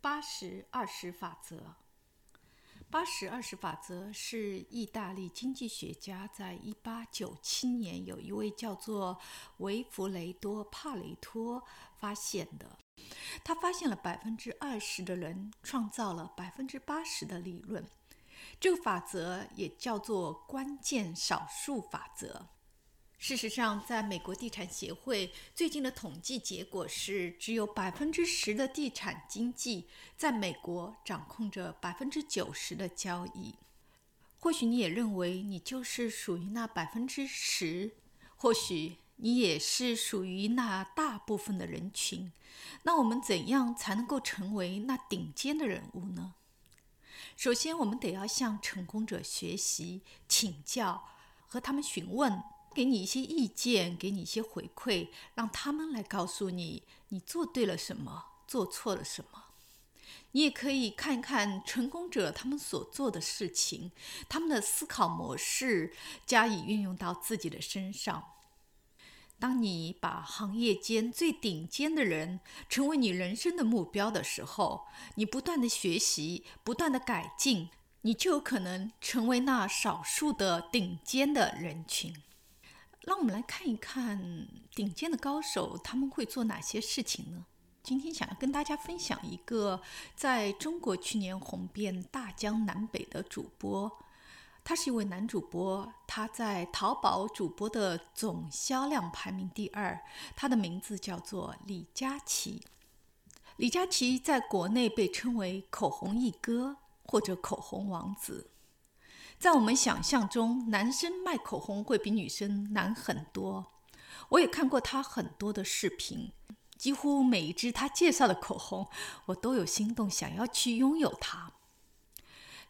八十二十法则。八十二十法则是意大利经济学家在一八九七年有一位叫做维弗雷多·帕雷托发现的。他发现了百分之二十的人创造了百分之八十的利润。这个法则也叫做关键少数法则。事实上，在美国地产协会最近的统计结果是，只有百分之十的地产经济在美国掌控着百分之九十的交易。或许你也认为你就是属于那百分之十，或许你也是属于那大部分的人群。那我们怎样才能够成为那顶尖的人物呢？首先，我们得要向成功者学习、请教，和他们询问。给你一些意见，给你一些回馈，让他们来告诉你你做对了什么，做错了什么。你也可以看一看成功者他们所做的事情，他们的思考模式，加以运用到自己的身上。当你把行业间最顶尖的人成为你人生的目标的时候，你不断的学习，不断的改进，你就有可能成为那少数的顶尖的人群。让我们来看一看顶尖的高手他们会做哪些事情呢？今天想要跟大家分享一个在中国去年红遍大江南北的主播，他是一位男主播，他在淘宝主播的总销量排名第二，他的名字叫做李佳琦。李佳琦在国内被称为口红一哥或者口红王子。在我们想象中，男生卖口红会比女生难很多。我也看过他很多的视频，几乎每一支他介绍的口红，我都有心动，想要去拥有它。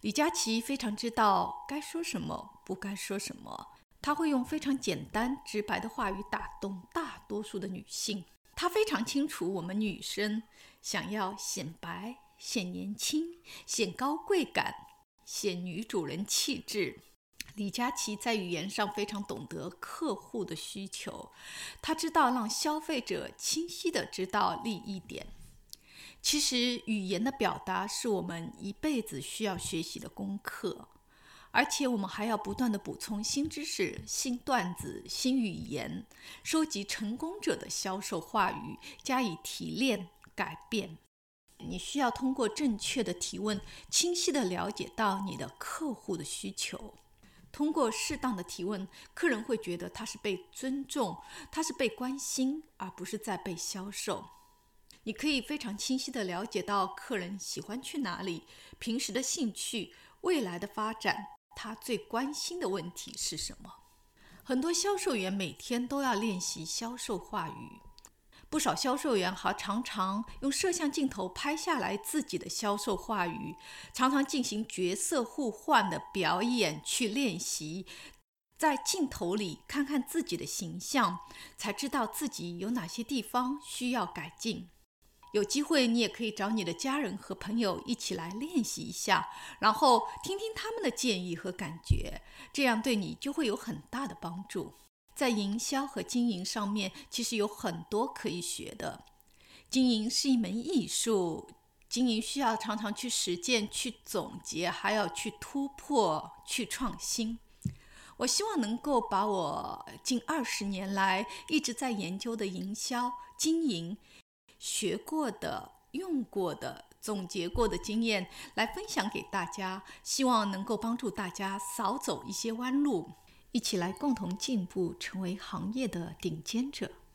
李佳琦非常知道该说什么，不该说什么。他会用非常简单直白的话语打动大多数的女性。他非常清楚我们女生想要显白、显年轻、显高贵感。显女主人气质，李佳琦在语言上非常懂得客户的需求，他知道让消费者清晰的知道利益点。其实语言的表达是我们一辈子需要学习的功课，而且我们还要不断的补充新知识、新段子、新语言，收集成功者的销售话语，加以提炼改变。你需要通过正确的提问，清晰地了解到你的客户的需求。通过适当的提问，客人会觉得他是被尊重，他是被关心，而不是在被销售。你可以非常清晰地了解到客人喜欢去哪里，平时的兴趣，未来的发展，他最关心的问题是什么。很多销售员每天都要练习销售话语。不少销售员还常常用摄像镜头拍下来自己的销售话语，常常进行角色互换的表演去练习，在镜头里看看自己的形象，才知道自己有哪些地方需要改进。有机会你也可以找你的家人和朋友一起来练习一下，然后听听他们的建议和感觉，这样对你就会有很大的帮助。在营销和经营上面，其实有很多可以学的。经营是一门艺术，经营需要常常去实践、去总结，还要去突破、去创新。我希望能够把我近二十年来一直在研究的营销、经营学过的、用过的、总结过的经验来分享给大家，希望能够帮助大家少走一些弯路。一起来共同进步，成为行业的顶尖者。